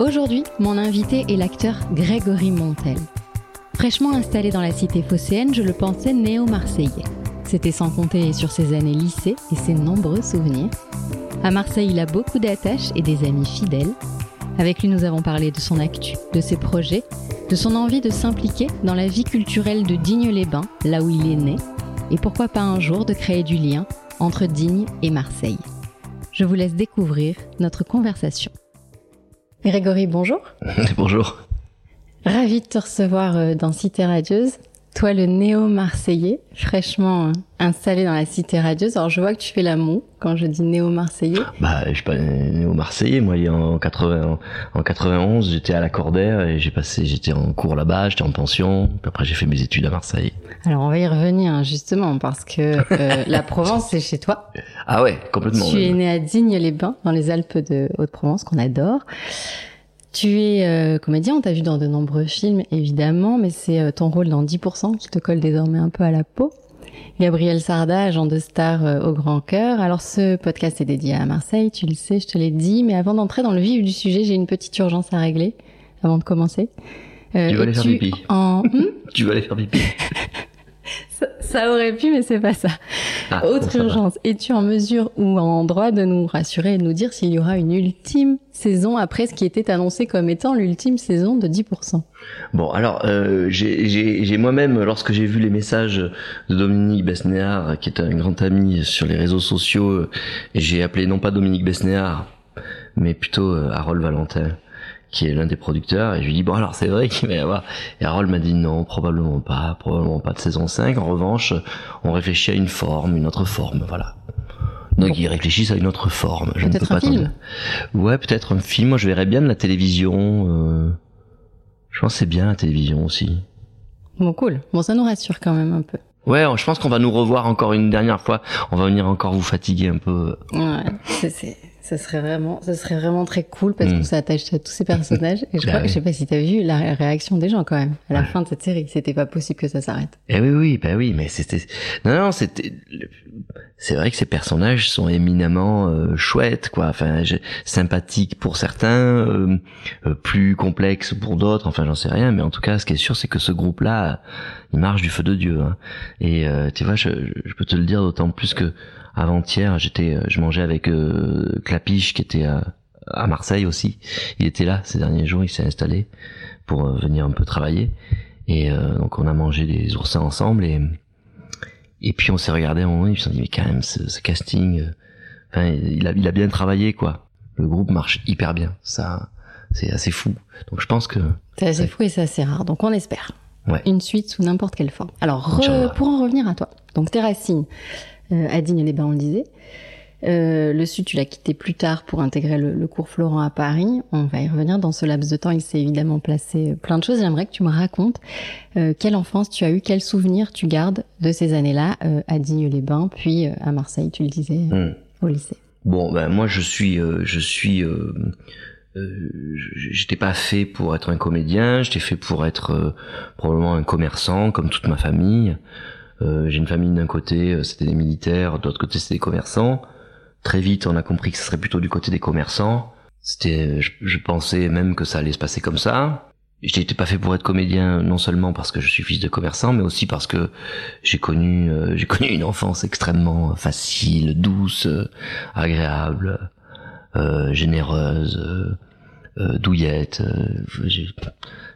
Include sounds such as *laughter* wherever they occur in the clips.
Aujourd'hui, mon invité est l'acteur Grégory Montel. Fraîchement installé dans la cité phocéenne, je le pensais néo-marseillais. C'était sans compter sur ses années lycée et ses nombreux souvenirs. À Marseille, il a beaucoup d'attaches et des amis fidèles. Avec lui, nous avons parlé de son actu, de ses projets, de son envie de s'impliquer dans la vie culturelle de Digne-les-Bains, là où il est né, et pourquoi pas un jour de créer du lien entre Digne et Marseille. Je vous laisse découvrir notre conversation. Grégory, bonjour. *laughs* bonjour. Ravi de te recevoir euh, dans Cité Radieuse. Toi, le néo-marseillais, fraîchement euh, installé dans la cité radieuse. Alors, je vois que tu fais la moue quand je dis néo-marseillais. *gasps* Bah, je suis pas néo-marseillais. Moi, en 80, en 91, j'étais à la Cordaire et j'ai passé, j'étais en cours là-bas, j'étais en pension. Puis après, j'ai fait mes études à Marseille. Alors, on va y revenir, hein, justement, parce que euh, la *laughs* Provence, c'est chez toi. Ah ouais, complètement. Tu es né à Digne-les-Bains, dans les Alpes de Haute-Provence, qu'on adore. Tu es euh, comédien, on t'a vu dans de nombreux films évidemment, mais c'est euh, ton rôle dans 10% qui te colle désormais un peu à la peau. Gabriel Sarda, agent de star euh, au grand cœur. Alors ce podcast est dédié à Marseille, tu le sais, je te l'ai dit, mais avant d'entrer dans le vif du sujet, j'ai une petite urgence à régler avant de commencer. *laughs* tu vas aller faire pipi. En... tu vas aller faire pipi. Ça, aurait pu, mais c'est pas ça. Ah, Autre urgence. Es-tu en mesure ou en droit de nous rassurer et de nous dire s'il y aura une ultime saison après ce qui était annoncé comme étant l'ultime saison de 10% Bon, alors, euh, j'ai moi-même, lorsque j'ai vu les messages de Dominique Besnéard, qui est un grand ami sur les réseaux sociaux, j'ai appelé non pas Dominique Besnéard, mais plutôt euh, Harold Valentin qui est l'un des producteurs, et je lui dis bon alors c'est vrai qu'il va y avoir. Et Harold m'a dit non, probablement pas, probablement pas de saison 5. En revanche, on réfléchit à une forme, une autre forme, voilà. Donc ils réfléchissent à une autre forme. Je ne peux pas un film. Ouais, peut-être un film. Moi, je verrais bien de la télévision. Euh... Je pense que c'est bien la télévision aussi. Bon, cool. Bon, ça nous rassure quand même un peu. Ouais, je pense qu'on va nous revoir encore une dernière fois. On va venir encore vous fatiguer un peu. Ouais, c'est ça serait vraiment, ça serait vraiment très cool parce que ça attache à tous ces personnages. Et je crois, je sais pas si t'as vu la réaction des gens quand même à la fin de cette série. C'était pas possible que ça s'arrête. Eh oui, oui, bah oui, mais c'était, non, non, c'était, c'est vrai que ces personnages sont éminemment euh, chouettes, quoi. Enfin, sympathiques pour certains, euh, euh, plus complexes pour d'autres. Enfin, j'en sais rien, mais en tout cas, ce qui est sûr, c'est que ce groupe-là, il marche du feu de Dieu. Hein. Et tu vois, je, je peux te le dire d'autant plus que avant-hier, j'étais, euh, je mangeais avec euh, Clapiche qui était à, à, Marseille aussi. Il était là ces derniers jours, il s'est installé pour euh, venir un peu travailler. Et donc on a mangé des oursins ensemble et et puis on s'est regardé un moment, il s'est dit mais quand même ce, ce casting, enfin il a il a bien travaillé quoi. Le groupe marche hyper bien, ça c'est assez fou. Donc je pense que c'est assez fou et c'est assez rare. Donc on espère. Ouais. Une suite sous n'importe quelle forme. Alors pour en revenir à toi, donc tes racines à Digne-les-Bains, on le disait. Euh, le Sud, tu l'as quitté plus tard pour intégrer le, cours Florent à Paris. On va y revenir dans ce laps de temps. Il s'est évidemment placé plein de choses. J'aimerais que tu me racontes euh, quelle enfance tu as eu, quels souvenirs tu gardes de ces années-là à Digne-les-Bains, puis à Marseille, tu le disais, hmm. au lycée. Bon, ben moi je suis, je suis, j'étais pas fait pour être un comédien. J'étais fait pour être probablement un commerçant, comme toute ma famille. Euh, j'ai une famille d'un côté, euh, c'était des militaires, de l'autre côté c'était des commerçants. Très vite, on a compris que ce serait plutôt du côté des commerçants. C'était, je, pensais même que ça allait se passer comme ça. Je n'étais pas fait pour être comédien, non seulement parce que je suis fils de commerçant, mais aussi parce que j'ai connu, euh, j'ai *laughs* connu une enfance extrêmement facile, douce, agréable, généreuse, douillette. je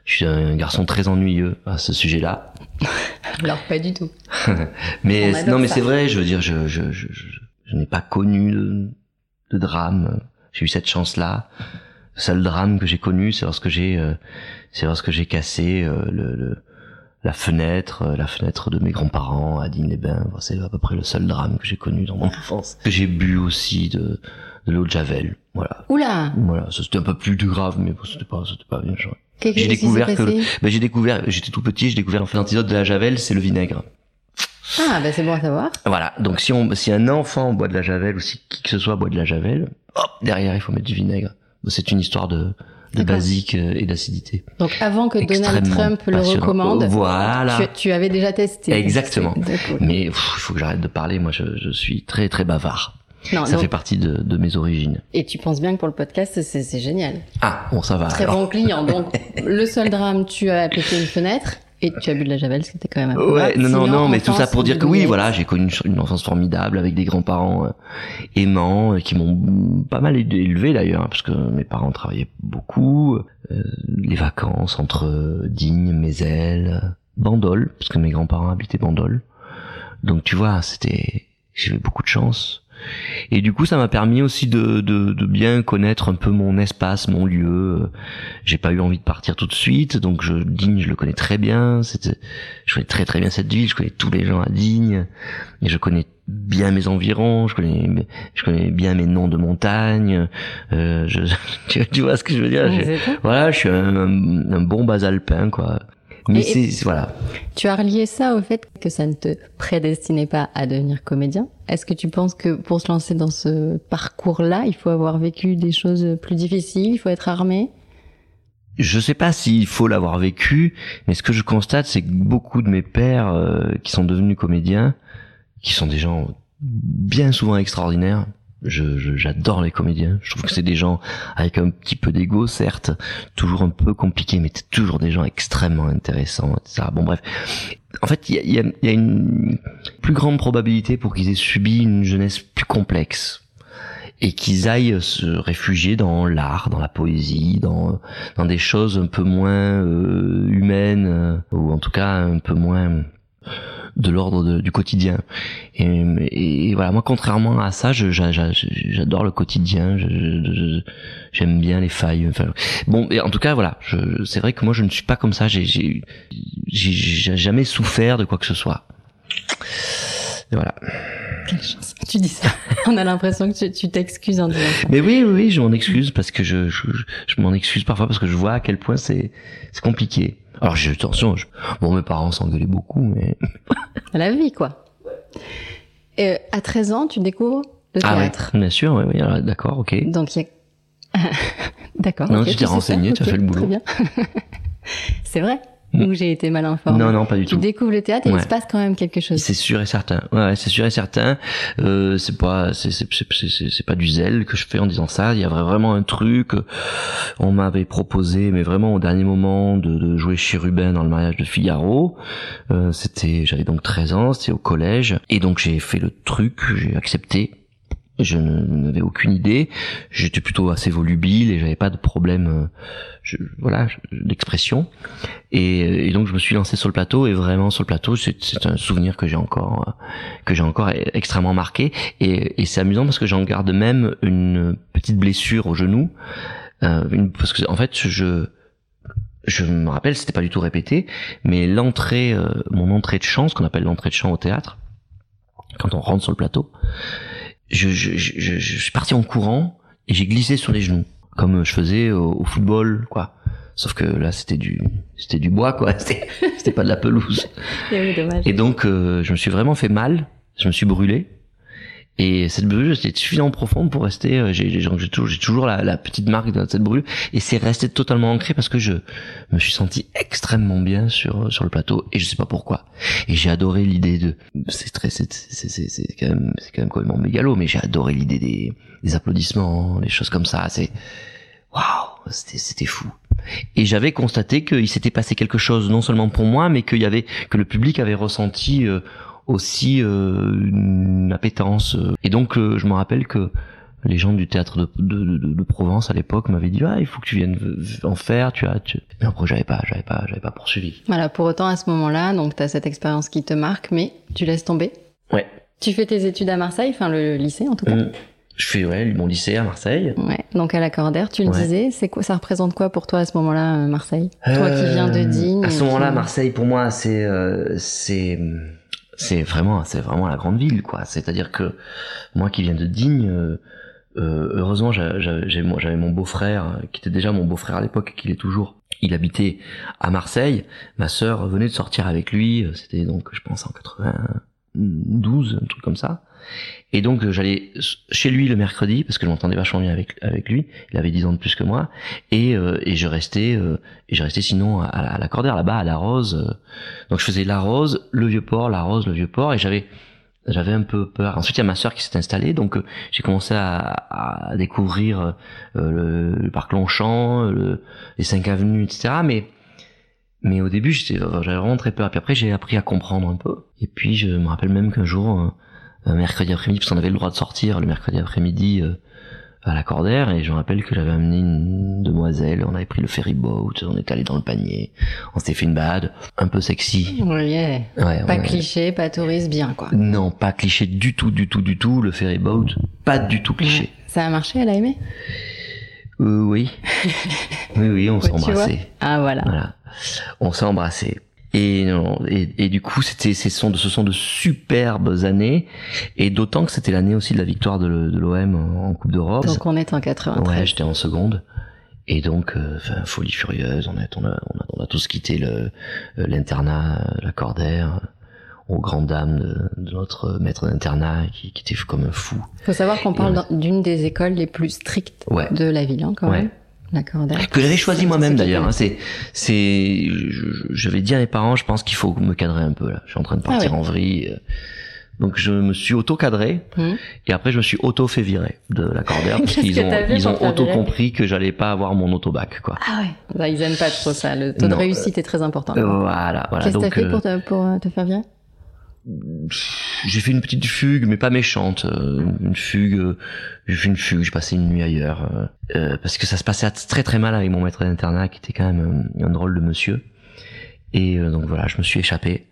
suis un garçon très ennuyeux à ce sujet-là. *laughs* Alors pas du tout. *laughs* mais non, mais c'est vrai. Je veux dire, je je je, je, n'ai pas connu de, de drame. J'ai eu cette chance-là. Le seul drame que j'ai connu, c'est lorsque j'ai euh, c'est lorsque j'ai cassé euh, le, le, la fenêtre, euh, la fenêtre de mes grands-parents à Digne-les-Bains. C'est à peu près le seul drame que j'ai connu dans mon enfance. Que j'ai bu aussi de de l'eau de javel. Voilà. Oula Voilà, ça c'était un peu plus grave, mais bon, c'était pas, c'était pas bien. J'ai découvert que, ben, j'ai découvert, j'étais tout petit, j'ai découvert en fait l'antidote de la javel, c'est le vinaigre. Ah, bah c'est bon à savoir. Voilà. Donc si on, si un enfant boit de la javel ou si qui que ce soit boit de la javel, hop, derrière il faut mettre du vinaigre. C'est une histoire de, de basique euh, et d'acidité. Donc avant que Donald Trump le recommande, Voilà. tu, tu avais déjà testé. Exactement. Mais il faut que j'arrête de parler. Moi, je, je suis très très bavard. Non, Ça donc- fait partie de, de mes origines. Et tu penses bien que pour le podcast, c'est c'est génial. Ah, bon, ça va. Très alors. bon client. Donc, *laughs* le seul drame, tu as pété une fenêtre et tu as bu de la javel, ce qui était quand même un peu Ouais, non, non, non, mais tout ça pour dire que oui, voilà, j'ai connu une, une enfance formidable avec des grands-parents euh, aimants euh, qui m'ont pas mal élevé d'ailleurs, hein, parce que mes parents travaillaient beaucoup. euh, les vacances entre euh, Digne, Mézel, Bandol, parce que mes grands-parents habitaient Bandol. Donc tu vois, c'était, j'avais beaucoup de chance. Et du coup, ça m'a permis aussi de, de, de bien connaître un peu mon espace, mon lieu. J'ai pas eu envie de partir tout de suite, donc je, Digne, je le connais très bien. C'était, je connais très très bien cette ville. Je connais tous les gens à Digne, et je connais bien mes environs. Je connais, je connais bien mes noms de montagne. Euh, je, *laughs* tu, vois ce que je veux dire? Voilà, je suis un, un, un bon basalpin, quoi. Mais c'est- voilà. Tu as relié ça au fait que ça ne te prédestinait pas à devenir comédien. Est-ce que tu penses que pour se lancer dans ce parcours-là, il faut avoir vécu des choses plus difficiles, il faut être armé? Je sais pas s'il faut l'avoir vécu, mais ce que je constate, c'est que beaucoup de mes pères euh, qui sont devenus comédiens, qui sont des gens bien souvent extraordinaires. Je, j'adore les comédiens. Je trouve que c'est des gens avec un petit peu d'ego, certes, toujours un peu compliqués, mais toujours des gens extrêmement intéressants, etc. Bon, bref. En fait, il y a, y a- y a une plus grande probabilité pour qu'ils aient subi une jeunesse plus complexe et qu'ils aillent se réfugier dans l'art, dans la poésie, dans dans des choses un peu moins euh, humaines euh, ou en tout cas un peu moins de l'ordre du quotidien. Et, et voilà, moi contrairement à ça, j'adore le quotidien, j'aime bien les failles. Enfin, bon, et en tout cas voilà, c'est vrai que moi je ne suis pas comme ça. J'ai jamais souffert de quoi que ce soit. Et voilà. Quelle chance. Tu dis ça. On a l'impression que tu- t'excuses en disant ça. Mais oui, oui, oui, je m'en excuse parce que je, je, je, m'en excuse parfois parce que je vois à quel point c'est, c'est compliqué. Alors, j'ai attention, je, bon, mes parents s'engueulaient beaucoup, mais *laughs* La vie, quoi. Euh, à 13 ans, tu découvres le ah ouais, théâtre. bien sûr, oui, oui, d'accord, ok. Donc, il y a... *laughs* D'accord. Non, tu t'es renseigné, tu as fait le boulot. Très bien. *laughs* C'est vrai. Ou j'ai été mal informée Non, non, pas du Tu tout. découvres le théâtre et il se passe quand même quelque chose. C'est sûr et certain. Ouais, c'est sûr et certain. Euh, c'est pas, c'est, c'est, c'est, pas du zèle que je fais en disant ça. Il y a vra- vraiment un truc. euh, On m'avait proposé, mais vraiment au dernier moment, de, de jouer Chérubin dans le mariage de Figaro. Euh, c'était, j'avais donc 13 ans, c'était au collège, et donc j'ai fait le truc, j'ai accepté. Je n'avais aucune idée. J'étais plutôt assez volubile et j'avais pas de problème, euh, je, voilà, d'expression. Et, et donc je me suis lancé sur le plateau et vraiment sur le plateau, c'est c'est un souvenir que j'ai encore, euh, que j'ai encore e- extrêmement marqué. Et, et c'est amusant parce que j'en garde même une petite blessure au genou, euh, une, parce que en fait je je me rappelle, c'était pas du tout répété, mais l'entrée, euh, mon entrée de chant, ce qu'on appelle l'entrée de chant au théâtre, quand on rentre sur le plateau, je, je, je, je- suis parti en courant et j'ai glissé sur les genoux, comme je faisais au, au football, quoi. Sauf que là, c'était du, c'était du bois, quoi. *laughs* C'était c'était pas de la pelouse. Eh. Et donc, euh, je me suis vraiment fait mal. Je me suis brûlé. Et cette brûlure était suffisamment profonde pour rester. euh, J'ai toujours, la, petite marque de cette brûlure. Et c'est resté totalement ancré parce que je me suis senti extrêmement bien sur sur le plateau. Et je sais pas pourquoi. Et j'ai adoré l'idée de. C'est très, c'est c'est c'est quand même c'est quand même complètement mégalo. Mais j'ai adoré l'idée des des applaudissements, des choses comme ça. C'est waouh, c'était c'était fou. Et j'avais constaté qu'il s'était passé quelque chose non seulement pour moi, mais qu'il y avait que le public avait ressenti euh, aussi euh, une appétence. euh. Et donc euh, je me rappelle que les gens du théâtre de, de, de, de Provence à l'époque m'avaient dit ah il faut que tu viennes en faire, tu as. Tu... Mais après j'avais pas, j'avais pas, j'avais pas poursuivi. Voilà, pour autant, à ce moment-là, donc tu as cette expérience qui te marque, mais tu laisses tomber. Ouais. Tu fais tes études à Marseille, enfin le lycée en tout cas. Mm. Je fais ouais mon lycée à Marseille. Ouais, donc à l'accordaire, tu le Ouais. disais, c'est quoi, ça représente quoi pour toi à ce moment-là, Marseille? Toi qui viens de Digne. À ce moment-là, Marseille, pour moi, c'est euh, c'est c'est vraiment c'est vraiment la grande ville, quoi. C'est-à-dire que moi qui viens de Digne, euh, euh, heureusement, j'avais mon beau-frère, euh, qui était déjà mon beau-frère à l'époque, qui l'est toujours. Il habitait à Marseille. Ma sœur venait de sortir avec lui. euh, C'était donc, je pense, en 92, un truc comme ça. Et donc, euh, j'allais chez lui le mercredi, parce que je m'entendais vachement bien avec, avec lui. Il avait 10 ans de plus que moi. Et, euh, et je restais, euh, et je restais sinon à, la- à la Cordère, là-bas, à la Rose. Donc, je faisais la Rose, le Vieux-Port, la Rose, le Vieux-Port. Et j'avais, j'avais un peu peur. Ensuite, il y a ma sœur qui s'est installée, donc j'ai commencé à, découvrir le, parc Longchamp, le, les cinq avenues, etc. Mais mais au début, j'avais vraiment très peur. Puis après, j'ai appris à comprendre un peu. Et puis, je me rappelle même qu'un jour, mercredi après-midi, parce qu'on avait le droit de sortir le mercredi après-midi euh, à la Cordère, et je me rappelle que j'avais amené une demoiselle. On avait pris le ferry boat, on est allé dans le panier, on s'était fait une balade un peu sexy. Oui, yeah. Ouais, Pas a- cliché, pas touriste, bien quoi. non, pas cliché du tout, du tout, du tout. Le ferry boat, pas du tout cliché. Ça a marché, elle a aimé? Euh, oui. *laughs* oui, oui, on s'est embrassés. Ah voilà. Voilà. On s'est embrassés. Et, et, et du coup, c'était, ce sont, de, ce sont de superbes années. Et d'autant que c'était l'année aussi de la victoire de, l'OM en Coupe d'Europe. Donc on est en 93. Ouais, j'étais en seconde. Et donc, euh, folie furieuse. On a, on a, on a, on a tous quitté le, euh, l'internat, euh, la Cordère, euh, aux grandes dames de, de notre maître d'internat qui, qui était comme un fou. Faut savoir qu'on parle d'une des écoles les plus strictes Ouais. de la ville, hein, quand Ouais. même. Que j'avais choisi moi-même d'ailleurs. Hein. C'est, c'est, je- je- j'avais dit à mes parents, je pense qu'il faut me cadrer un peu là. Je suis en train de partir Ah ouais. en vrille. euh. Donc je me suis auto-cadré Hum. et après je me suis auto-fait virer de la Cordère *laughs* parce qu'ils ont, fait ils ont virer auto-compris que j'allais pas avoir mon autobac quoi. Ah ouais. Bah, ils aiment pas trop ça. Le taux de réussite est très important. Euh, voilà, voilà. Qu'est-ce que t'as fait euh, pour te, pour euh, te faire virer? J'ai fait une petite fugue, mais pas méchante. euh, Une fugue, euh, j'ai fait une fugue, j'ai passé une nuit ailleurs. euh, parce que ça se passait très très mal avec mon maître d'internat, qui était quand même un, drôle de monsieur. Et donc voilà, je me suis échappé.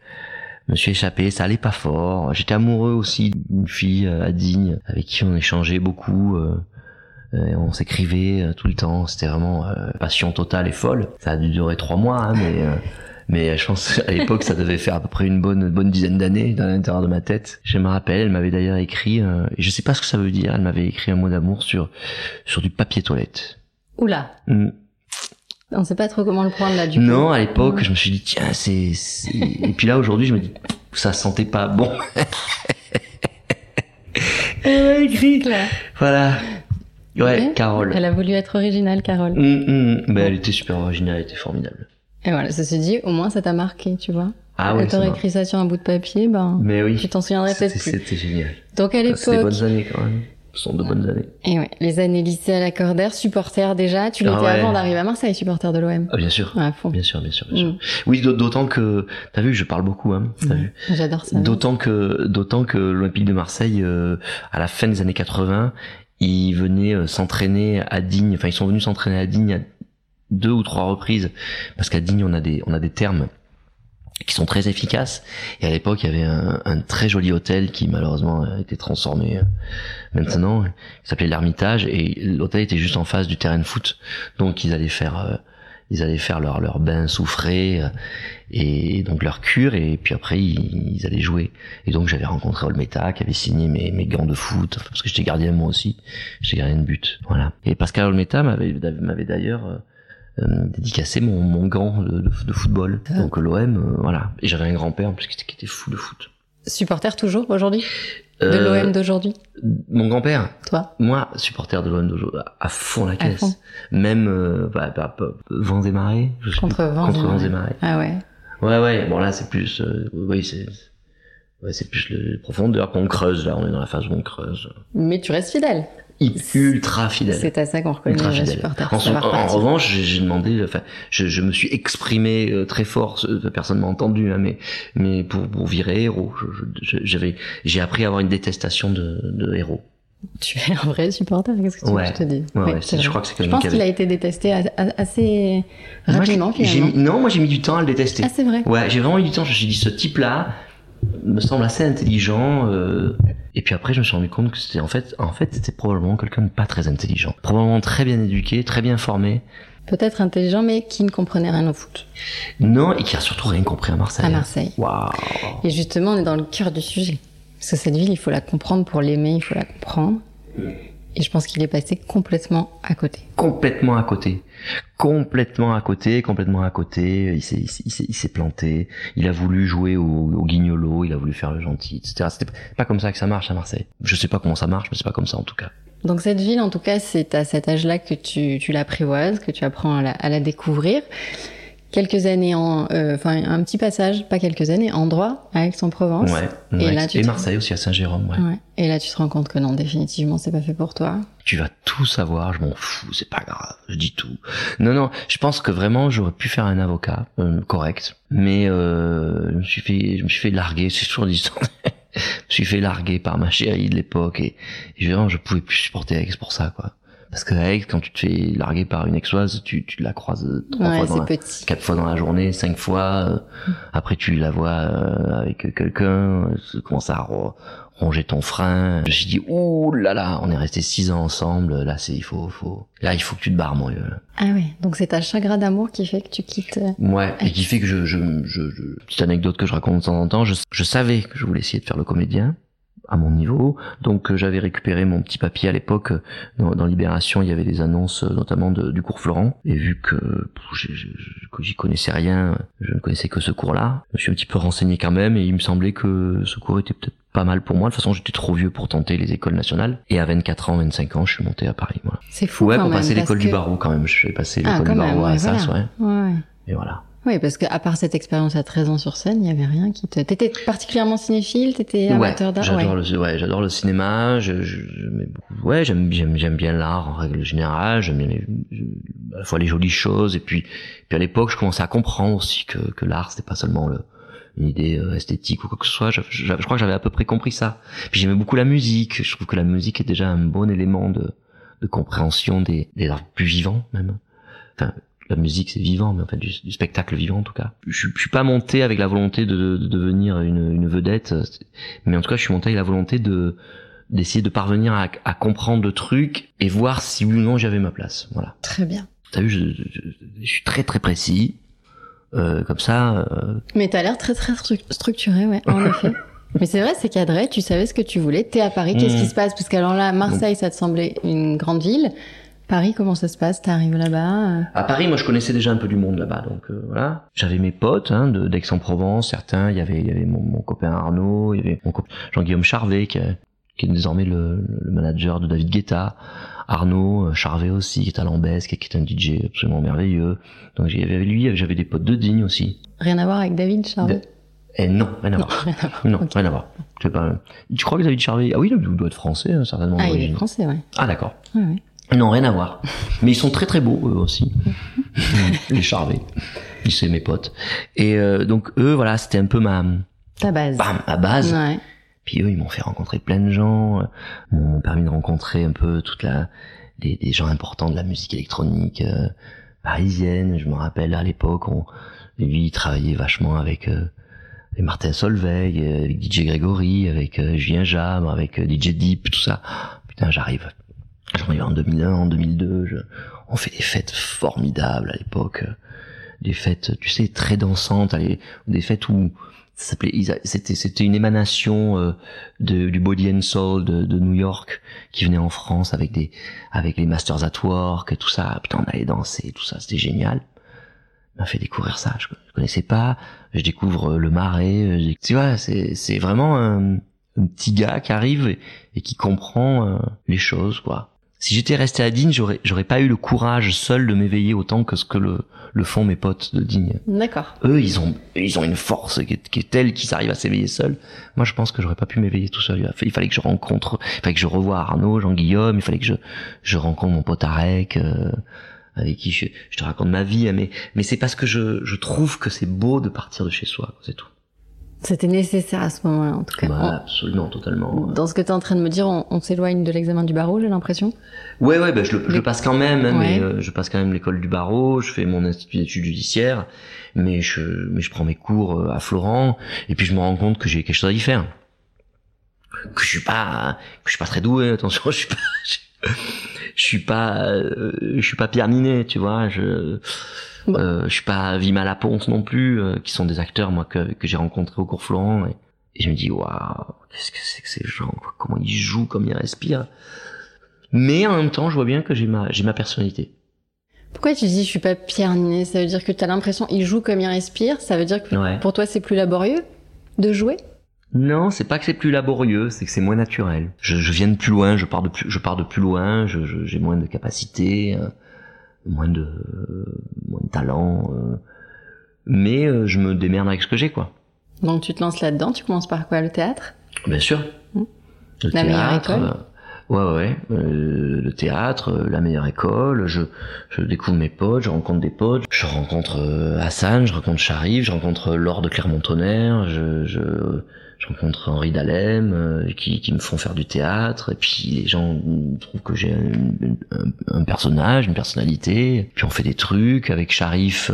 Je me suis échappé, ça allait pas fort. J'étais amoureux aussi d'une fille à Digne, avec qui on échangeait beaucoup. on s'écrivait tout le temps. C'était vraiment passion totale et folle. Ça a dû durer trois mois, hein, mais... mais je pense *laughs* à l'époque ça devait faire à peu près une bonne bonne dizaine d'années dans l'intérieur de ma tête. Je me rappelle, elle m'avait d'ailleurs écrit, euh, et je sais pas ce que ça veut dire, elle m'avait écrit un mot d'amour sur sur du papier toilette. Oula. Mm. On sait pas trop comment le prendre là du coup. Non, à l'époque, je me suis dit tiens, c'est et puis là aujourd'hui, je me dis ça sentait pas bon. elle m'a écrit. Claire. Voilà. Ouais, Ouais. Carole. Elle a voulu être originale, Carole. Mm, mm. Mais elle était super originale, elle était formidable. Et voilà, ça se dit, au moins ça t'a marqué, tu vois. Ah t'aurait m'a- écrit ça sur un bout de papier, ben, Mais oui. tu t'en souviendrais C'était peut-être plus. c'était génial. Donc à C'est des l'époque, bonnes années quand même. Ce sont de bonnes années. et ouais, les années lycée à la Cordère, supporter déjà, tu l'étais Ah ouais. avant d'arriver à Marseille, supporter de l'OM. Ah, bien sûr. Fond. Bien sûr, bien sûr, bien sûr. Mm. Oui, d'aut- d'autant que t'as vu, je parle beaucoup, hein. T'as vu. J'adore ça. D'autant que, d'autant que l'Olympique de Marseille, euh, à la fin des années 80, ils venaient euh, s'entraîner à Digne. Enfin, ils sont venus s'entraîner à Digne deux ou trois reprises, parce qu'à Digne, on a des, on a des termes qui sont très efficaces. Et à l'époque, il y avait un, un très joli hôtel qui malheureusement a été transformé euh, maintenant, qui s'appelait l'Ermitage, et l'hôtel était juste en face du terrain de foot. Donc ils allaient faire, euh, ils allaient faire leur leur bain souffré euh, et donc leur cure, et puis après ils, ils allaient jouer. Et donc j'avais rencontré Olmeta qui avait signé mes, mes gants de foot, parce que j'étais gardien moi aussi, j'étais gardien de but. Voilà. Et Pascal Olmeta m'avait m'avait d'ailleurs euh, euh, dédicacé mon, mon gant de, de, de football. Ah. Donc l'OM, euh, voilà. Et j'avais un grand-père en plus qui était, qui était fou de foot. Supporter toujours aujourd'hui? De Euh, l'OM d'aujourd'hui? Mon grand-père, Toi? Moi, supporter de l'OM d'aujourd'hui, à fond la caisse. fond. Même euh, bah, bah, bah, vents et marées. Contre vents Contre marées. et marées. Ah ouais. Ouais, ouais. Bon là, c'est plus, euh, oui, c'est, ouais, c'est plus le profondeur qu'on creuse. Là, on est dans la phase où on creuse. Mais tu restes fidèle. Ultra fidèle. C'est à ça qu'on reconnaît Ultra les fidèle. En, va en- revanche, j'ai j'ai demandé, enfin, je, je me suis exprimé euh, très fort. Personne m'a entendu, hein, mais mais pour, pour virer héros, j'avais, j'ai appris à avoir une détestation de, de héros. Tu es un vrai supporter, qu'est-ce que tu veux Ouais. que je te dis Ouais, je crois que c'est Je pense qui qu'il a été détesté assez Moi, rapidement j'ai- j'ai finalement. mis- non, moi j'ai mis du temps à le détester. Ah c'est vrai. Ouais, j'ai vraiment eu du temps. Je me suis dit, ce type-là me semble assez intelligent. euh, Et puis après, je me suis rendu compte que c'était en fait, en fait, c'était probablement quelqu'un de pas très intelligent, probablement très bien éduqué, très bien formé. Peut-être intelligent mais qui ne comprenait rien au foot. Non, et qui a surtout rien compris à Marseille. À Marseille. Waouh. Et justement on est dans le cœur du sujet. Parce que cette ville il faut la comprendre pour l'aimer, il faut la comprendre. Et je pense qu'il est passé complètement à côté. Complètement à côté. Complètement à côté, complètement à côté. Il s'est, planté. Il a voulu jouer au, guignolo, il a voulu faire le gentil, etc. C'était pas comme ça que ça marche à Marseille. Je sais pas comment ça marche, mais c'est pas comme ça en tout cas. Donc cette ville, en tout cas, c'est à cet âge-là que tu, tu l'apprivoises, que tu apprends à la découvrir quelques années en, euh, enfin un petit passage, pas quelques années, en droit à Aix-en-Provence. Ouais, et, là, tu et Marseille aussi à Saint-Jérôme. Ouais. ouais. Et là, tu te rends compte que non, définitivement, c'est pas fait pour toi. Tu vas tout savoir, je m'en fous, c'est pas grave, je dis tout. Non, non, je pense que vraiment j'aurais pu faire un avocat euh, correct, mais euh, je me suis fait, je me suis fait larguer, *laughs* c'est toujours l'histoire. je me suis fait larguer par ma chérie de l'époque et, et vraiment je pouvais plus supporter Aix pour ça quoi. Parce que Aix, quand tu te fais larguer par une exoise, tu, tu la croises trois Ouais, fois dans la, quatre fois dans la journée, cinq fois. euh, après, tu la vois euh, avec quelqu'un, euh, tu commences à ro- ronger ton frein. Je me suis dit, ouh là là, on est resté six ans ensemble. Là, c'est il faut, faut. Là, il faut que tu te barres, mon vieux. Ah ouais, donc c'est ta chagrin d'amour qui fait que tu quittes. euh, Ouais, et qui fait que je, je, je, je- petite anecdote que je raconte de temps en temps, je, je savais que je voulais essayer de faire le comédien à mon niveau, donc euh, j'avais récupéré mon petit papier à l'époque euh, dans, dans Libération, il y avait des annonces euh, notamment de- du cours Florent, et vu que j'y connaissais rien, je ne connaissais que ce cours-là, je me suis un petit peu renseigné quand même, et il me semblait que ce cours était peut-être pas mal pour moi. De toute façon, j'étais trop vieux pour tenter les écoles nationales. Et à 24 ans, 25 ans, je suis monté à Paris. Voilà. C'est fou. Ouais, quand pour même, passer l'école que- du barreau quand même. Je vais passer Ah, l'école du même, barreau à Assas, voilà. ouais. Ouais. Et voilà. Oui, parce qu'à part cette expérience à 13 ans sur scène, il y avait rien qui te. T'étais particulièrement cinéphile, t'étais amateur d'art. j'adore ouais. le, ouais, j'adore le cinéma. Je, je, ouais, j'aime, j'aime, j'aime bien l'art en règle générale. J'aime bien les, à la fois les jolies choses et puis, puis à l'époque, je commençais à comprendre aussi que, que l'art c'était pas seulement le, une idée euh, esthétique ou quoi que ce soit. Je, je- je crois que j'avais à peu près compris ça. Puis j'aimais beaucoup la musique. Je trouve que la musique est déjà un bon élément de, de compréhension des, des arts plus vivants même. Enfin, la musique c'est vivant, mais en fait du, du spectacle vivant en tout cas. Je, suis- je suis pas monté avec la volonté de, de devenir une, une vedette, mais en tout cas je suis monté avec la volonté de d'essayer de parvenir à, à comprendre le truc et voir si oui ou non j'avais ma place. Voilà. Très bien. T'as vu, je, je, je suis très très précis. Euh, comme ça, euh, Mais t'as l'air très très stru- structuré, ouais, en *laughs* effet. Mais c'est vrai, c'est cadré, tu savais ce que tu voulais. T'es à Paris, qu'est-ce Mhm. qui se passe? Parce qu'alors là, Marseille, ça te semblait une grande ville. Paris, comment ça se passe? T'arrives là-bas euh, À Paris, moi, je connaissais déjà un peu du monde là-bas, donc euh, voilà. J'avais mes potes hein, de- d'Aix-en-Provence, certains. Il y avait, il y avait mon, mon copain Arnaud, il y avait mon copain Jean-Guillaume Charvet, qui, est- qui est désormais le, le manager de David Guetta. Arnaud euh, Charvet aussi, qui est à Lambesc, qui est un DJ absolument merveilleux. Donc j'avais lui, j'avais des potes de Digne aussi. Rien à voir avec David Charvet? Eh non, rien à voir. Non, rien à voir. Je pas. Tu crois que David Charvet Ah oui, il doit être français, hein, certainement. Ah, il est français, ouais. Ah d'accord. ouais, ouais. Non, rien à voir. Mais ils sont très très beaux eux aussi. les *laughs* Charvet. Ils c'est mes potes. Et euh, donc eux, voilà, c'était un peu ma, Ta base. bam, ma base. Ouais. Puis eux, ils m'ont fait rencontrer plein de gens, euh, m'ont permis de rencontrer un peu toute la, des, des gens importants de la musique électronique euh, parisienne. Je me rappelle à l'époque, on, lui, il travaillait vachement avec, euh, avec Martin Solveig, euh, avec DJ Grégory, avec euh, Julien Jabre, avec DJ Deep, tout ça. Putain, j'arrive. J'arrive en 2001, en 2002. Je, on fait des fêtes formidables à l'époque. euh, Des fêtes, tu sais, très dansantes, des fêtes où c'était c'était une émanation euh, de, du body and soul de, de New York qui venait en France avec des avec les masters at work et tout ça putain on allait danser tout ça c'était génial m'a fait découvrir ça je, je connaissais pas je découvre euh, le marais tu vois c'est c'est vraiment un, un petit gars qui arrive et, et qui comprend euh, les choses quoi si j'étais resté à Digne j'aurais j'aurais pas eu le courage seul de m'éveiller autant que ce que le le font mes potes de Digne. D'accord. eux ils ont ils ont une force qui est, qui est telle qu'ils arrivent à s'éveiller seuls. Moi je pense que j'aurais pas pu m'éveiller tout seul. Il, fallait que je rencontre il fallait que je revoie Arnaud Jean Guillaume il fallait que je je rencontre mon pote Arek euh, avec qui je, je te raconte ma vie mais mais c'est parce que je je trouve que c'est beau de partir de chez soi c'est tout C'était nécessaire à ce moment-là, en tout cas. bah, absolument totalement Dans ce que tu es en train de me dire, on, on s'éloigne de l'examen du barreau, j'ai l'impression. Ouais, ouais, bah, je, le, je Mais- le passe quand même, hein, mais euh, je passe quand même l'école du barreau, je fais mon institut d'études judiciaires, mais je, mais je prends mes cours euh, à Florent, et puis je me rends compte que j'ai quelque chose à y faire. Que je suis pas, que je suis pas très doué, attention, *laughs* je suis pas, je, je suis pas, euh, je suis pas Pierre tu vois, je, Bon. euh, je suis pas Vima Laponce non plus, euh, qui sont des acteurs, moi, que, que j'ai rencontrés au cours Florent, et, et je me dis, waouh, qu'est-ce que c'est que ces gens, quoi, comment ils jouent, comment ils respirent Mais en même temps, je vois bien que j'ai ma, j'ai ma personnalité. Pourquoi tu dis je suis pas Pierre Ninet? Ça veut dire que tu as l'impression il joue comme il respire Ça veut dire que pour toi c'est plus laborieux de jouer? Non, c'est pas que c'est plus laborieux, c'est que c'est moins naturel. Je, je, viens de plus loin, je pars de plus, je pars de plus loin, j'ai je, moins de capacité, euh, moins de moins de talent, euh, mais euh, je me démerde avec ce que j'ai quoi. Donc tu te lances là-dedans, tu commences par quoi le théâtre? Bien sûr. Mmh. La meilleure école? Ouais, ouais, euh, le théâtre, euh, la meilleure école, je, je découvre mes potes, je rencontre des potes, je rencontre euh, Hassan, je rencontre Sharif, je rencontre Laure de Clermont-Tonnerre, je, je, je, rencontre Henri Dalem, euh, qui, qui me font faire du théâtre, et puis les gens trouvent que j'ai un, un, un, personnage, une personnalité, puis on fait des trucs avec Sharif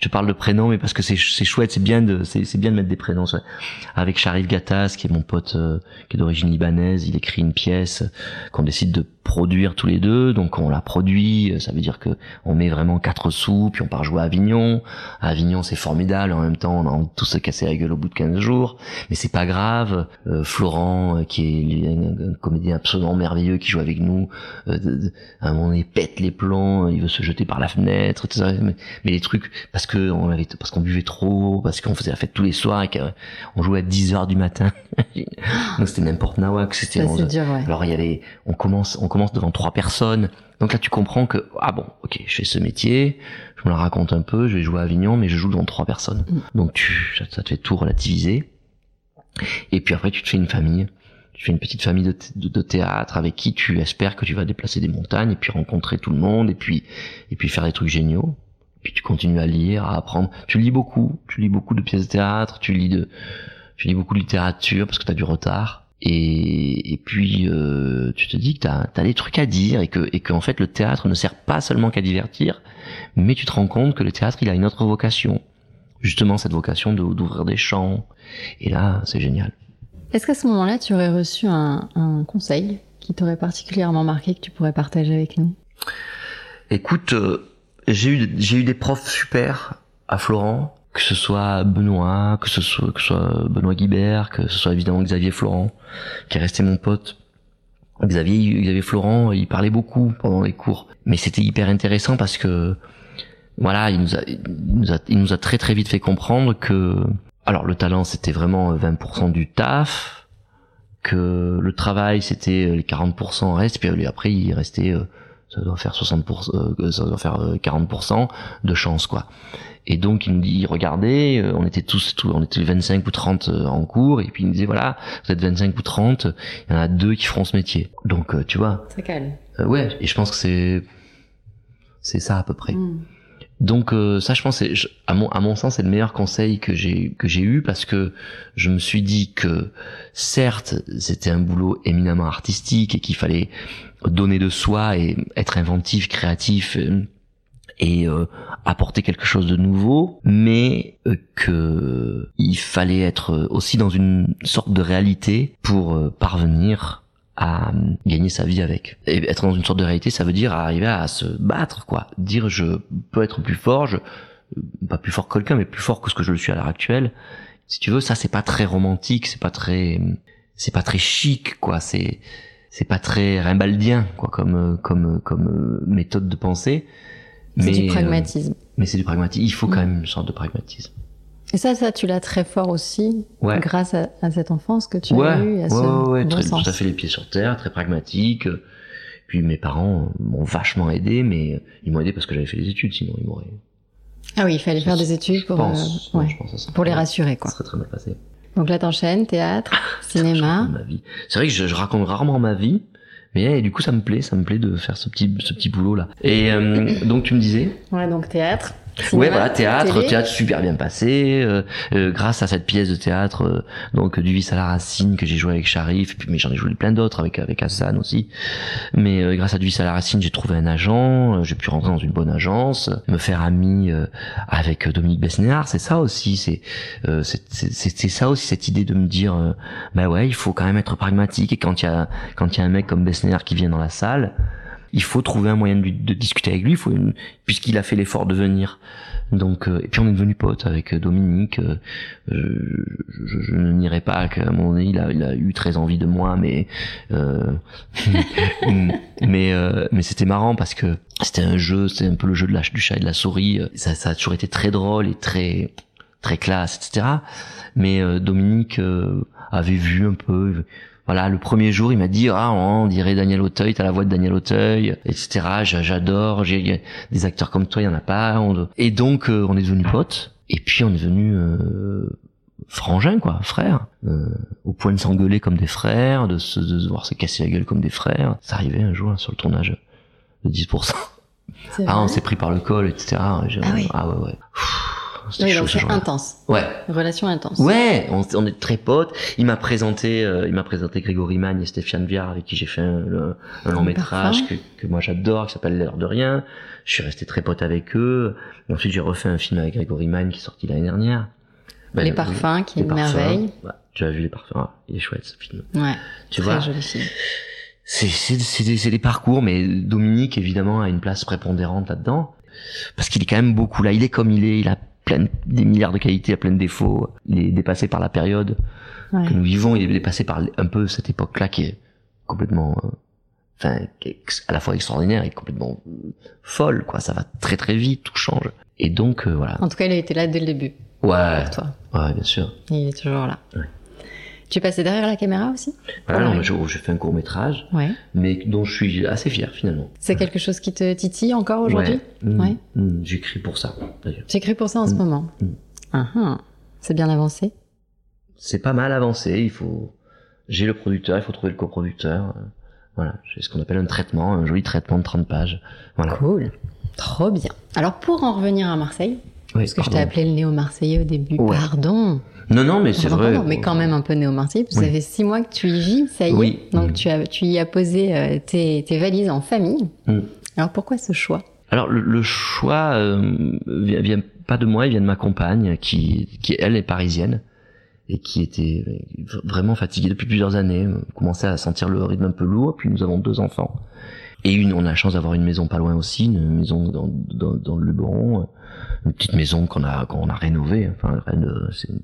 je te parle de prénom mais parce que c'est chouette c'est bien de c'est bien de mettre des prénoms avec Sharif Gattas qui est mon pote qui est d'origine libanaise il écrit une pièce qu'on décide de produire tous les deux, donc on la produit, ça veut dire que on met vraiment quatre sous, puis on part jouer à Avignon. À Avignon c'est formidable, en même temps on a tous se casser la gueule au bout de 15 jours, mais c'est pas grave. Euh, Florent, euh, qui est un, comédien absolument merveilleux, qui joue avec nous, euh, à un moment il pète les plombs, il veut se jeter par la fenêtre, etc. Mais, mais les trucs, parce que on avait, parce qu'on buvait trop, parce qu'on faisait la fête tous les soirs et qu'on jouait à 10 heures du matin. *laughs* donc c'était n'importe nawak, c'était... Alors il y avait, on commence, on commence commence devant trois personnes. Donc là, tu comprends que ah bon, ok, je fais ce métier, je me la raconte un peu, je vais jouer à Avignon, mais je joue devant trois personnes. Mm. Donc tu, ça, te fait tout relativiser. Et puis après, tu te fais une famille. Tu fais une petite famille de, de, théâtre avec qui tu espères que tu vas déplacer des montagnes et puis rencontrer tout le monde et puis et puis faire des trucs géniaux. puis tu continues à lire, à apprendre. Tu lis beaucoup, tu lis beaucoup de pièces de théâtre, tu lis de, tu lis beaucoup de littérature parce que tu as du retard. Et, et puis euh, tu te dis que tu as, des trucs à dire et que et qu'en fait le théâtre ne sert pas seulement qu'à divertir, mais tu te rends compte que le théâtre il a une autre vocation, justement cette vocation d'ouvrir des champs. Et là c'est génial. Est-ce qu'à ce, moment-là tu aurais reçu un, un conseil qui t'aurait particulièrement marqué que tu pourrais partager avec nous? Écoute, euh, j'ai eu j'ai eu des profs super à Florent que ce soit Benoît, que ce soit, que Benoît Guibert, que ce soit évidemment Xavier Florent, qui est resté mon pote. Xavier, Xavier Florent, il parlait beaucoup pendant les cours, mais c'était hyper intéressant parce que voilà, il nous a, il nous a, il nous a très très vite fait comprendre que, alors le talent c'était vraiment 20% du taf, que le travail c'était les 40% reste, puis après il restait, euh, ça doit faire 60%, euh, ça doit faire 40% euh, de chance quoi. Et donc il nous dit, regardez, euh, on était tous, on était 25 ou 30 euh, en cours, et puis il nous disait, voilà, vous êtes 25 ou 30, il y en a deux qui feront ce métier. Donc euh, tu vois. C'est calme. ouais, et je pense que c'est c'est ça à peu près. Hmm. Donc ça, je pense, à mon à mon sens, c'est le meilleur conseil que j'ai que j'ai eu parce que je me suis dit que certes, c'était un boulot éminemment artistique et qu'il fallait donner de soi et être inventif, créatif et euh, apporter quelque chose de nouveau, mais euh, que il fallait être aussi dans une sorte de réalité pour euh, parvenir à gagner sa vie avec. Et être dans une sorte de réalité, ça veut dire arriver à se battre, quoi. Dire je peux être plus fort, je pas plus fort que quelqu'un, mais plus fort que ce que je le suis à l'heure actuelle. Si tu veux, ça c'est pas très romantique, c'est pas très, c'est pas très chic, quoi. C'est c'est pas très rimbaldien, quoi, comme comme comme méthode de pensée. C'est du euh, pragmatisme. mais c'est du pragmatisme. Il faut quand même une sorte de pragmatisme. Et ça, ça, tu l'as très fort aussi, grâce à, cette enfance que tu as eue, à ce ouais, bon très, sens. tout à fait les pieds sur terre, très pragmatique. Puis mes parents m'ont vachement aidé, mais ils m'ont aidé parce que j'avais fait des études, sinon ils m'auraient. Ah oui, il fallait faire des études pour, euh, ouais, pour les rassurer, quoi. Ça serait très mal passé. Donc là, t'enchaînes, théâtre, *laughs* cinéma. C'est vrai que je, je, raconte rarement ma vie, mais du coup, ça me plaît, ça me plaît de faire ce petit, ce petit boulot là. Et euh, donc, tu me disais Ouais, donc théâtre. Ouais, voilà, théâtre, théâtre super bien passé, euh, euh, grâce à cette pièce de théâtre, euh, donc du vice à la racine que j'ai joué avec Sharif, mais j'en ai joué plein d'autres avec avec Hassan aussi. Mais euh, grâce à du vice à la racine, j'ai trouvé un agent, j'ai pu rentrer dans une bonne agence, me faire ami avec Dominique Besnéard, c'est ça aussi, c'est c'est ça aussi cette idée de me dire, bah ouais, il faut quand même être pragmatique et quand il y a quand il y a un mec comme Besnéard qui vient dans la salle il faut trouver un moyen de, discuter avec lui, faut puisqu'il a fait l'effort de venir. Donc euh, et puis on est devenu potes avec Dominique. Euh, je, je, je, ne nierai pas qu'à un moment donné il a, il a eu très envie de moi, mais euh, *laughs* mais mais c'était marrant parce que c'était un jeu, c'était un peu le jeu de la, du chat et de la souris. Ça, ça a toujours été très drôle et très très classe, etc. Mais Dominique avait vu un peu voilà, le premier jour, il m'a dit ah on dirait Daniel Auteuil, t'as la voix de Daniel Auteuil, etc. J'adore, j'ai des acteurs comme toi, il y en a pas. Et donc euh, on est devenus potes. Et puis on est devenus euh, frangins quoi, frères, euh, au point de s'engueuler comme des frères, de se, de se voir se casser la gueule comme des frères. Ça arrivait un jour sur le tournage de 10%. Ah, on s'est pris par le col, etc. Ah, oui. ah ouais ouais. Oui, donc c'est intense. Ouais. Relation intense. Ouais, on, on est très potes. Il m'a présenté, euh, il m'a présenté Grégory Magne et Stéphane Viard avec qui j'ai fait un, un long métrage que, que, moi j'adore, qui s'appelle L'air de rien. Je suis resté très pote avec eux. Et ensuite j'ai refait un film avec Grégory Magne qui est sorti l'année dernière. Ben, les parfums, qui est une merveille. Ouais, tu as vu les parfums, ah, il est chouette ce film. Ouais. Tu très vois. joli film. C'est c'est c'est des, des parcours, mais Dominique évidemment a une place prépondérante là-dedans parce qu'il est quand même beaucoup là. Il est comme il est. Il a plein de, des milliards de qualités, à plein de défauts. Il est dépassé par la période ouais. que nous vivons. Il est dépassé par un peu cette époque-là qui est complètement, euh, enfin, à la fois extraordinaire et complètement euh, folle. Quoi, ça va très très vite, tout change. Et donc euh, voilà. En tout cas, il a été là dès le début. Ouais. Pour toi. Ouais, bien sûr. Il est toujours là. Ouais. Tu es passé derrière la caméra aussi Voilà, ouais. j'ai fait un court métrage, ouais. mais dont je suis assez fier finalement. C'est ouais. quelque chose qui te titille encore aujourd'hui Ouais. Mmh. Mmh. J'écris pour ça d'ailleurs. J'écris pour ça en mmh. ce moment. Uh -huh. C'est bien avancé C'est pas mal avancé. Il faut. J'ai le producteur, il faut trouver le coproducteur. Voilà, j'ai ce qu'on appelle un traitement, un joli traitement de 30 pages. Voilà. Cool. Trop bien. Alors pour en revenir à Marseille, parce que pardon. je t'ai appelé le néo-marseillais au début. Pardon. Non, non, mais c'est vrai. Mais quand même un peu néo-marseillais, parce que Oui. ça fait six mois que tu y vis, ça y est. Oui. Donc Mm. tu, as, tu y as posé euh, tes, tes valises en famille. Mm. Alors pourquoi ce choix? Alors le, le choix euh, vient, vient pas de moi, il vient de ma compagne qui, qui elle est parisienne et qui était vraiment fatiguée depuis plusieurs années, euh, commençait à sentir le rythme un peu lourd. Puis nous avons deux enfants et une, on a la chance d'avoir une maison pas loin aussi, une maison dans, dans, dans le Luberon, une petite maison qu'on a qu'on a rénovée. Enfin, c'est une,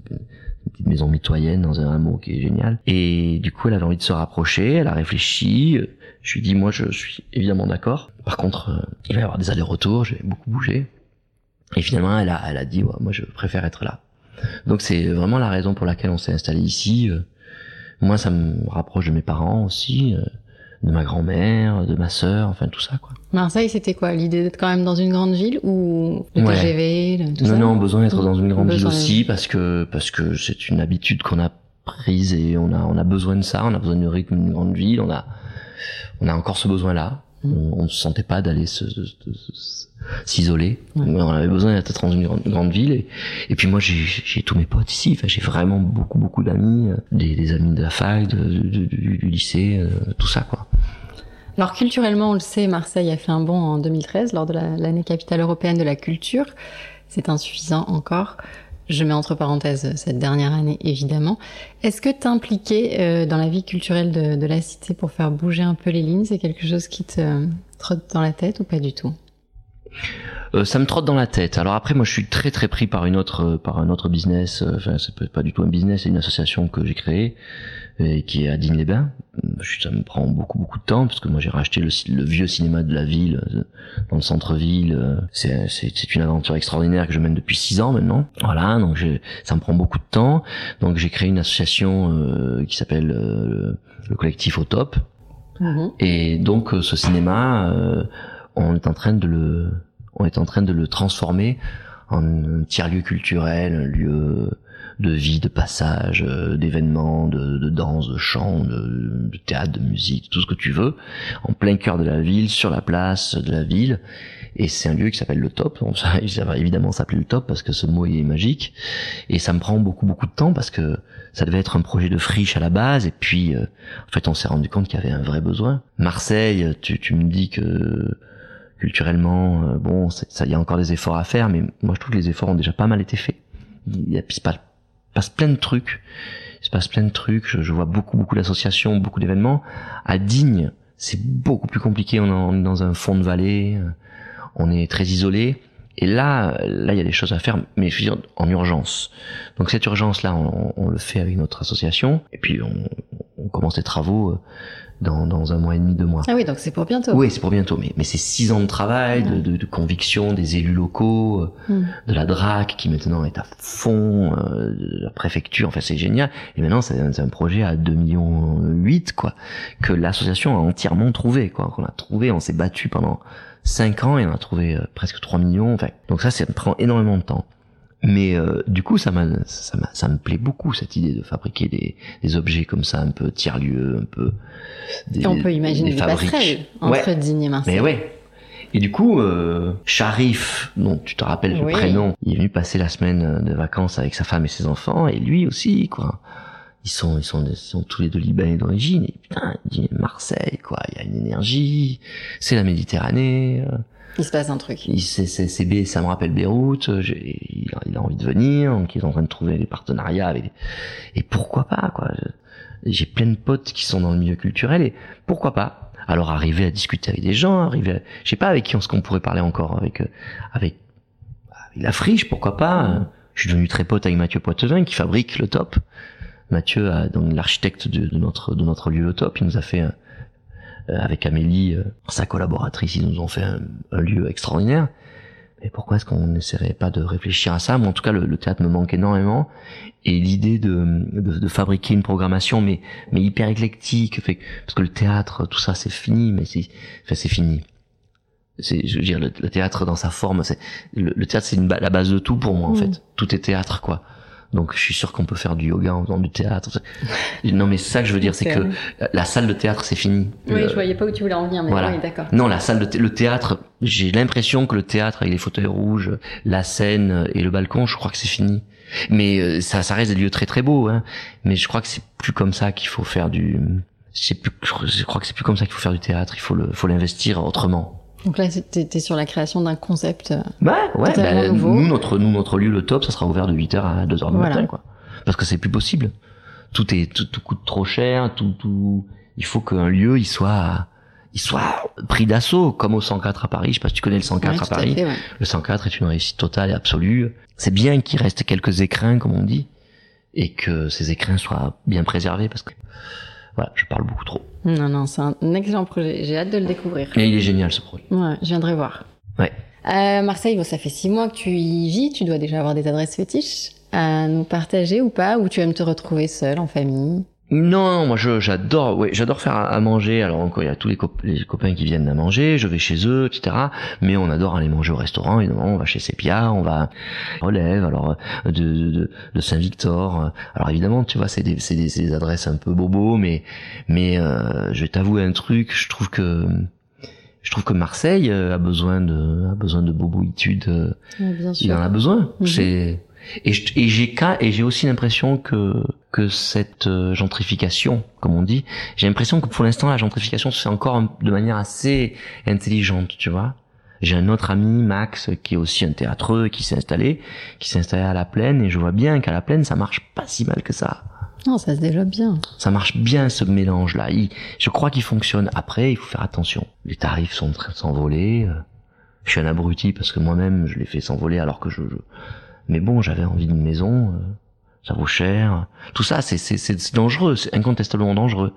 petite maison mitoyenne dans un hameau qui est génial. Et du coup, elle avait envie de se rapprocher, elle a réfléchi. Je lui ai dit, moi, je suis évidemment d'accord. Par contre, euh, il va y avoir des allers-retours, j'ai beaucoup bougé. Et finalement, elle a, elle a dit, ouais, moi, je préfère être là. Donc, c'est vraiment la raison pour laquelle on s'est installé ici. Euh, Moi, ça me rapproche de mes parents aussi, euh, de ma grand-mère, de ma sœur, enfin tout ça, quoi. Marseille, c'était quoi? L'idée d'être quand même dans une grande ville ou le Ouais. TGV, le- tout non, ça? non, besoin d'être dans une grande ville Besoin aussi parce que parce que c'est une habitude qu'on a prise et on a on a besoin de ça, on a besoin du rythme d'une grande ville, on a on a encore ce besoin-là. Mm. On, on ne se sentait pas d'aller se, se- se- se- s'isoler. On avait besoin d'être dans une grande, grande ville et, et puis moi j'ai tous mes potes ici. Enfin j'ai vraiment beaucoup beaucoup d'amis, euh, des, des amis de la fac, de, du, du lycée, euh, tout ça quoi. Alors culturellement, on le sait, Marseille a fait un bond en 2013 lors de la- l'année capitale européenne de la culture. C'est insuffisant encore. Je mets entre parenthèses cette dernière année, évidemment. Est-ce que t'impliquer euh, dans la vie culturelle de, de la cité pour faire bouger un peu les lignes, c'est quelque chose qui te trotte dans la tête ou pas du tout? Euh, ça me trotte dans la tête. Alors après, moi, je suis très très pris par une autre, euh, par un autre business. euh, Enfin, c'est pas, pas du tout un business, c'est une association que j'ai créée et qui est à Digne-les-Bains. Suis- Ça me prend beaucoup beaucoup de temps parce que moi, j'ai racheté le, le vieux cinéma de la ville euh, dans le centre-ville. euh, C'est, une aventure extraordinaire que je mène depuis six ans maintenant. Voilà, donc ça me prend beaucoup de temps. Donc j'ai créé une association euh, qui s'appelle euh, le collectif au top. Mhm. Et donc euh, ce cinéma, euh, on est en train de le, on est en train de le transformer en un tiers-lieu culturel, un lieu de vie, de passage, euh, d'événements, de, de danse, de chant, de, théâtre, de musique, tout ce que tu veux, en plein cœur de la ville, sur la place de la ville. Et c'est un lieu qui s'appelle le Top. Bon, ça, *laughs* ça va évidemment s'appeler le Top parce que ce mot est magique. Et ça me prend beaucoup beaucoup de temps parce que ça devait être un projet de friche à la base. Et puis, euh, en fait, on s'est rendu compte qu'il y avait un vrai besoin. Marseille, tu, tu me dis que culturellement, euh, bon, ça, il y a encore des efforts à faire, mais moi je trouve que les efforts ont déjà pas mal été faits. Il, il se passe, plein de trucs. Il se passe plein de trucs. Je, je vois beaucoup beaucoup d'associations, beaucoup d'événements. À Digne, c'est beaucoup plus compliqué. On est dans un fond de vallée, on est très isolé. Et là, là, il y a des choses à faire, mais je veux dire en urgence. Donc cette urgence-là, on, on, le fait avec notre association, et puis on, on commence les travaux dans, dans un mois et demi, deux mois. Ah oui, donc c'est pour bientôt. Oui, c'est pour bientôt, mais, mais c'est six ans de travail, de, de, de, conviction des élus locaux, mm. de la DRAC qui maintenant est à fond, euh, de la préfecture, enfin c'est génial. Et maintenant c'est un, projet à 2 millions 8 quoi, que l'association a entièrement trouvé, quoi, qu'on a trouvé, on s'est battu pendant cinq ans et on a trouvé euh, presque 3 millions. Enfin, donc ça, ça prend énormément de temps. Mais euh, du coup, ça, ça, ça me plaît beaucoup cette idée de fabriquer des, des objets comme ça, un peu tiers-lieu, un peu. Des, et on peut imaginer des, des passerelles entre ouais. Digne et Marseille. Mais ouais. Et du coup, euh, Sharif, dont tu te rappelles le prénom, il est venu passer la semaine de vacances avec sa femme et ses enfants, et lui aussi, quoi. Ils sont, ils sont, ils sont tous les deux libanais d'origine. Et putain, Marseille, quoi. Il y a une énergie. C'est la Méditerranée. Euh. Il se passe un truc. C'est, c'est, ça me rappelle Beyrouth. Il, il, a envie de venir. Donc, ils sont en train de trouver des partenariats avec. Et pourquoi pas, quoi. J'ai plein de potes qui sont dans le milieu culturel et pourquoi pas. Alors, arriver à discuter avec des gens, arriver, à... je sais pas avec qui on ce qu'on pourrait parler encore avec, euh, avec, avec la friche, pourquoi pas. Je suis devenu très pote avec Mathieu Poitevin qui fabrique le top. Mathieu, donc l'architecte de, de, notre de notre lieu le top, il nous a fait euh, avec Amélie, euh, sa collaboratrice, ils nous ont fait un, un lieu extraordinaire. Et pourquoi est-ce qu'on n'essaierait pas de réfléchir à ça? Moi, en tout cas, le, le, théâtre me manque énormément. Et l'idée de, de, de, fabriquer une programmation, mais, mais hyper éclectique, fait, parce que le théâtre, tout ça, c'est fini, mais c'est, enfin, c'est fini. C'est, je veux dire, le, le, théâtre dans sa forme, c'est le, le théâtre, c'est la base de tout pour moi, en mmh. fait. Tout est théâtre, quoi. Donc je suis sûr qu'on peut faire du yoga en faisant du théâtre. *laughs* Non mais ça que je veux dire, c'est que la salle de théâtre c'est fini. Oui, je voyais pas où tu voulais en venir, mais voilà. oui, d'accord. Non, la salle de le théâtre, j'ai l'impression que le théâtre avec les fauteuils rouges, la scène et le balcon, je crois que c'est fini. Mais euh, ça, ça reste des lieux très très beaux. Hein. Mais je crois que c'est plus comme ça qu'il faut faire du. Plus, je crois que c'est plus comme ça qu'il faut faire du théâtre. Il faut le, faut l'investir autrement. Donc là, t'es sur la création d'un concept. Euh, bah ouais, bah, nous notre nous notre lieu le top, ça sera ouvert de 8h à 2h du matin quoi. Parce que c'est plus possible. Tout est tout, tout, coûte trop cher, tout tout il faut qu'un lieu il soit il soit pris d'assaut comme au 104 à Paris, je sais pas si tu connais le 104 à Paris. fait, ouais. Le 104 est une réussite totale et absolue. C'est bien qu'il reste quelques écrins comme on dit et que ces écrins soient bien préservés parce que voilà, je parle beaucoup trop. Non, non, c'est un excellent projet. J'ai hâte de le découvrir. Et il est génial ce projet. Ouais, je viendrai voir. Ouais. Euh, Marseille, bon, ça fait six mois que tu y vis. Tu dois déjà avoir des adresses fétiches à nous partager ou pas? Ou tu aimes te retrouver seul, en famille? Non, moi je j'adore, ouais, j'adore faire à, manger. Alors encore, il y a tous les, les, copains qui viennent à manger, je vais chez eux, etc. Mais on adore aller manger au restaurant. Évidemment, on va chez Sepia, on va relève, alors de, de, de Saint-Victor. Alors évidemment, tu vois, c'est des, c'est des, des, adresses un peu bobo, mais mais euh, je vais t'avouer un truc. Je trouve que je trouve que Marseille euh, a besoin de a besoin de boboitude. Euh, il en a besoin. -hmm. C'est et j'ai et j'ai aussi l'impression que que cette euh, gentrification, comme on dit, j'ai l'impression que pour l'instant la gentrification se fait encore de manière assez intelligente, tu vois. J'ai un autre ami, Max, qui est aussi un théâtreux, qui s'est installé, qui s'est installé à la plaine, et je vois bien qu'à la plaine, ça marche pas si mal que ça. Non, ça se développe bien. Ça marche bien ce mélange-là. Je crois qu'il fonctionne. Après, il faut faire attention. Les tarifs sont en train de s'envoler. Je suis un abruti parce que moi-même, je les fais s'envoler alors que je, je mais bon, j'avais envie d'une maison, euh, ça vaut cher. Tout ça, c'est, c'est, c'est dangereux, c'est incontestablement dangereux.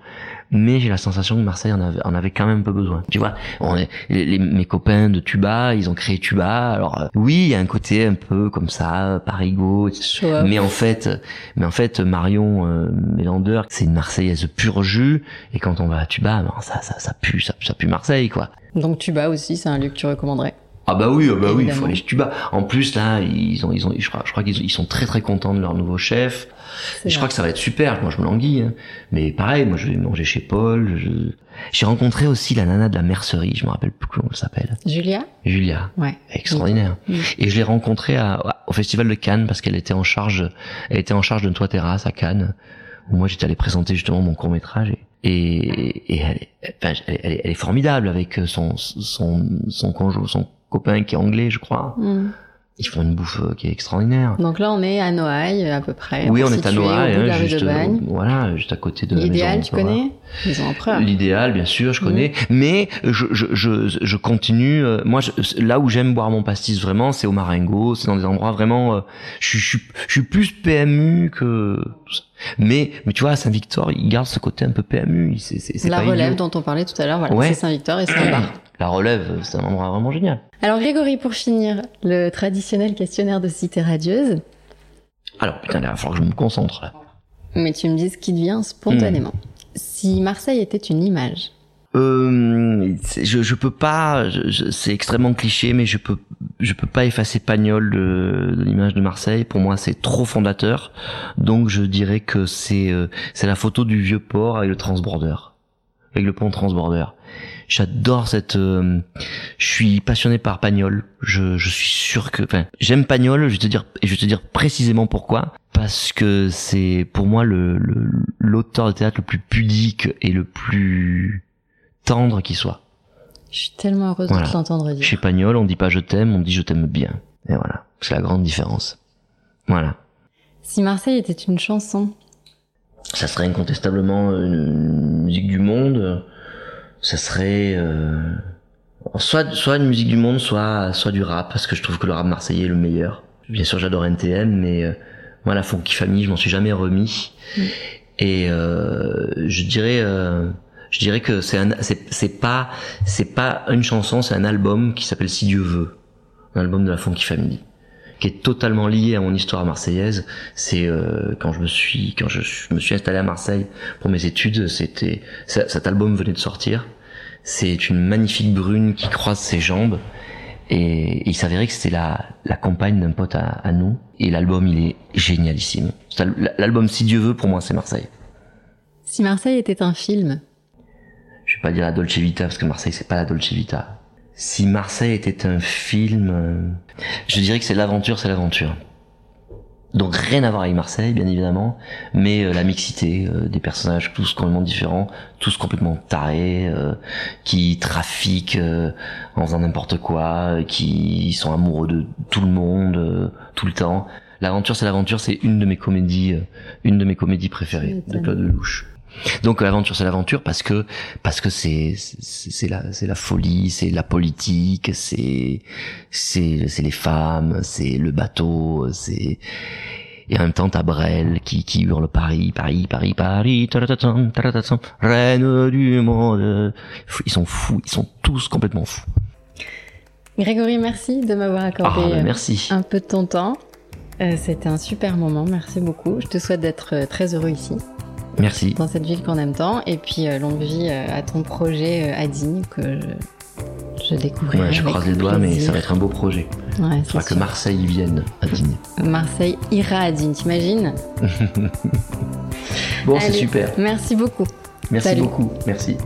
Mais j'ai la sensation que Marseille en avait, en avait quand même un peu besoin. Tu vois, on est, les, mes copains de Tuba, ils ont créé Tuba. Alors euh, oui, il y a un côté un peu comme ça, parigo. Mais en fait, mais en fait, Marion euh, Mélander, c'est une Marseillaise pure jus. Et quand on va à Tuba, ben, ça, ça, ça pue, ça, ça pue Marseille, quoi. Donc Tuba aussi, c'est un lieu que tu recommanderais? Ah bah oui, ah bah oui, il faut aller Tuba. En plus là, ils ont, ils ont, je crois, je crois qu'ils ils sont très très contents de leur nouveau chef. je crois que ça va être super. Moi, je me languis. Hein. Mais pareil, moi, je vais manger chez Paul. Je... J'ai rencontré aussi la nana de la mercerie. Je me rappelle plus comment elle s'appelle. Julia? Julia. Ouais. Extraordinaire. Et je l'ai rencontrée à, au festival de Cannes parce qu'elle était en charge, elle était en charge d'un toit terrasse à Cannes. Où moi, j'étais allé présenter justement mon court métrage. Et et, et elle, enfin, elle, elle, est formidable avec son son son conjoint, son copain qui est anglais, je crois. Mm. Ils font une bouffe euh, qui est extraordinaire. Donc là, on est à Noailles, à peu près. Oui, on est à Noailles, hein, juste, de Bagne. voilà, juste à côté de L'idéal, tu Laura. connais? Empereur. L'idéal, bien sûr, je connais. Mais je, je, je, je continue. euh, Moi, là où j'aime boire mon pastis vraiment, c'est au Marengo. C'est dans des endroits vraiment. euh, je, je, suis- je suis plus PMU que. Mais, mais tu vois, Saint-Victor, il garde ce côté un peu PMU. C'est, c'est, La pas relève idiot. dont on parlait tout à l'heure, voilà, Ouais. c'est Saint-Victor et c'est un bar. *clears throat* La relève, c'est un endroit vraiment génial. Alors Grégory, pour finir, le traditionnel questionnaire de Cité Radieuse, Alors, putain, il va falloir que je me concentre là. mais tu me dis ce qui te vient spontanément. Hmm. Si Marseille était une image, Euh, je, je peux pas, c'est extrêmement cliché, mais je peux, je peux pas effacer Pagnol de, de l'image de Marseille. Pour moi, c'est trop fondateur. Donc, je dirais que c'est, euh, c'est la photo du vieux port avec le transborder, avec le pont transborder. J'adore cette, euh, je suis passionné par Pagnol. Je, je suis sûr que, enfin, j'aime Pagnol. Je vais te dire, et je vais te dire précisément pourquoi. Parce que c'est pour moi le, le- l'auteur de théâtre le plus pudique et le plus tendre qui soit. je suis tellement heureuse Voilà. de t'entendre dire. Chez Pagnol, on dit pas je t'aime, on dit je t'aime bien. Et voilà, c'est la grande différence. Voilà. Si Marseille était une chanson, Ça serait incontestablement une musique du monde. Ça serait euh, soit soit une musique du monde, soit soit du rap, parce que je trouve que le rap marseillais est le meilleur. Bien sûr, j'adore NTM, mais euh, moi la Funky Family, je m'en suis jamais remis. Mm. Et euh, je dirais euh, je dirais que c'est c'est pas c'est pas une chanson, c'est un album qui s'appelle Si Dieu veut, un album de la Funky Family qui est totalement lié à mon histoire marseillaise. C'est euh, quand je me suis quand je me suis installé à Marseille pour mes études, c'était cet album venait de sortir. C'est une magnifique brune qui croise ses jambes et, et il s'avérait que c'était la, la compagne d'un pote à, à nous et l'album il est génialissime. L'album Si Dieu veut pour moi c'est Marseille. si Marseille était un film, Je vais pas dire la Dolce Vita parce que Marseille c'est pas la Dolce Vita. Si Marseille était un film, euh, je dirais que c'est l'aventure, c'est l'aventure. Donc rien à voir avec Marseille, bien évidemment, mais euh, la mixité euh, des personnages, tous complètement différents, tous complètement tarés, euh, qui trafiquent euh, en faisant n'importe quoi, euh, qui sont amoureux de tout le monde, euh, tout le temps. L'aventure, c'est l'aventure, c'est une de mes comédies, une de mes comédies préférées de. Claude Lelouch. Donc l'aventure c'est l'aventure parce que parce que c'est c'est la c'est la folie, c'est la politique, c'est c'est c'est les femmes, c'est le bateau, c'est et en même temps t'as Brel qui qui hurle Paris, Paris, Paris, Paris, taratatam, taratatam, reine du monde. Ils sont fous, ils sont tous complètement fous. Grégory, merci de m'avoir Ah, accordé ben euh, merci. un peu de ton temps. Euh, C'était un super moment, merci beaucoup. Je te souhaite d'être euh, très heureux ici, Merci. dans cette ville qu'on aime tant. Et puis euh, longue vie euh, à ton projet euh, à Digne que je, je découvrirai. Ouais, je croise les doigts, mais ça va être un beau projet. Ouais, Il que. Marseille vienne à Digne. *laughs* Marseille ira à Digne, t'imagines? Bon, c'est super. Merci beaucoup. Merci Salut. beaucoup. Merci.